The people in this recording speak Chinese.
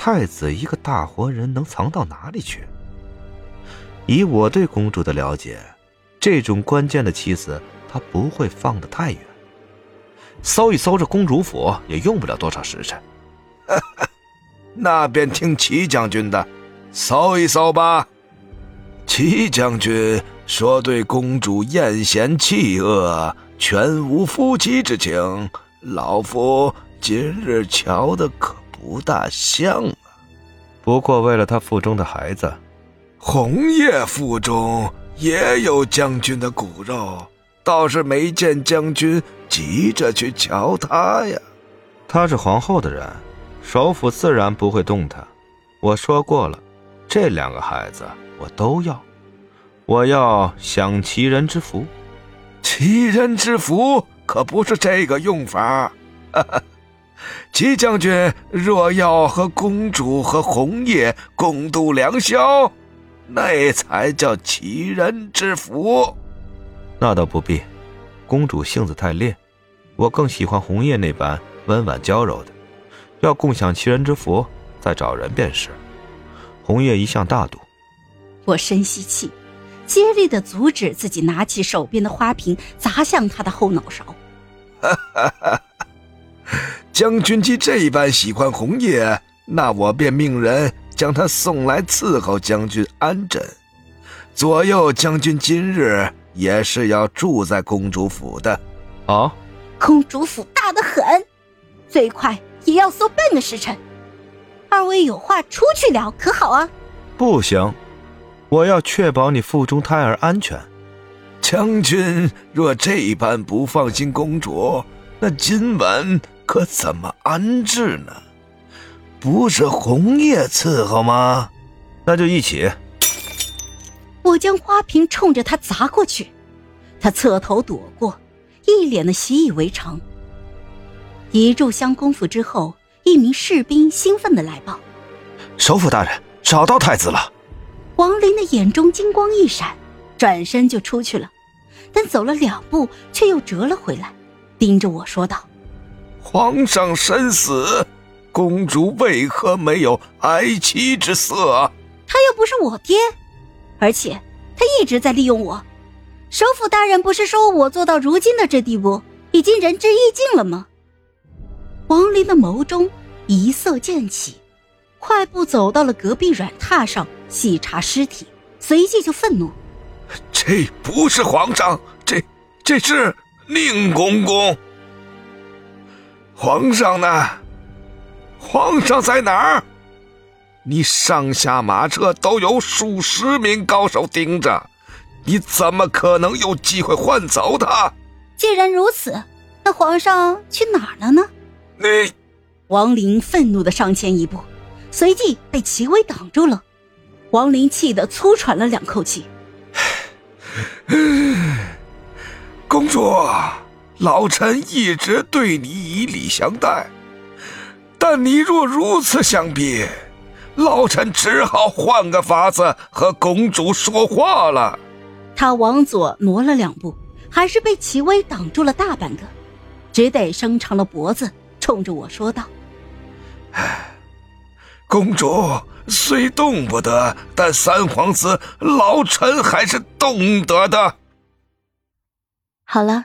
太子一个大活人能藏到哪里去？以我对公主的了解，这种关键的妻子，她不会放得太远。搜一搜这公主府，也用不了多少时辰。那便听齐将军的，搜一搜吧。齐将军说：“对公主艳嫌弃恶，全无夫妻之情。”老夫今日瞧的可不大像啊。不过为了他腹中的孩子，红叶腹中也有将军的骨肉，倒是没见将军急着去瞧他呀。他是皇后的人，首府自然不会动他。我说过了，这两个孩子我都要，我要享齐人之福。齐人之福。可不是这个用法，齐将军若要和公主和红叶共度良宵，那才叫齐人之福。那倒不必，公主性子太烈，我更喜欢红叶那般温婉娇柔的。要共享齐人之福，再找人便是。红叶一向大度，我深吸气。竭力的阻止自己拿起手边的花瓶砸向他的后脑勺。将军既这般喜欢红叶，那我便命人将他送来伺候将军安枕，左右将军今日也是要住在公主府的。啊，公主府大得很，最快也要搜半个时辰。二位有话出去聊，可好啊？不行。我要确保你腹中胎儿安全。将军若这般不放心公主，那今晚可怎么安置呢？不是红叶伺候吗？那就一起。我将花瓶冲着他砸过去，他侧头躲过，一脸的习以为常。一炷香功夫之后，一名士兵兴奋的来报：“首府大人找到太子了。”王林的眼中金光一闪，转身就出去了，但走了两步，却又折了回来，盯着我说道：“皇上身死，公主为何没有哀戚之色？他又不是我爹，而且他一直在利用我。首府大人不是说我做到如今的这地步，已经仁至义尽了吗？”王林的眸中一色渐起。快步走到了隔壁软榻上，细查尸体，随即就愤怒：“这不是皇上，这这是宁公公。皇上呢？皇上在哪儿？你上下马车都有数十名高手盯着，你怎么可能有机会换走他？既然如此，那皇上去哪儿了呢？”你，王林愤怒的上前一步。随即被齐威挡住了，王林气得粗喘了两口气。公主，老臣一直对你以礼相待，但你若如此相逼，老臣只好换个法子和公主说话了。他往左挪了两步，还是被齐威挡住了大半个，只得伸长了脖子，冲着我说道：“唉。”公主虽动不得，但三皇子老臣还是动得的。好了，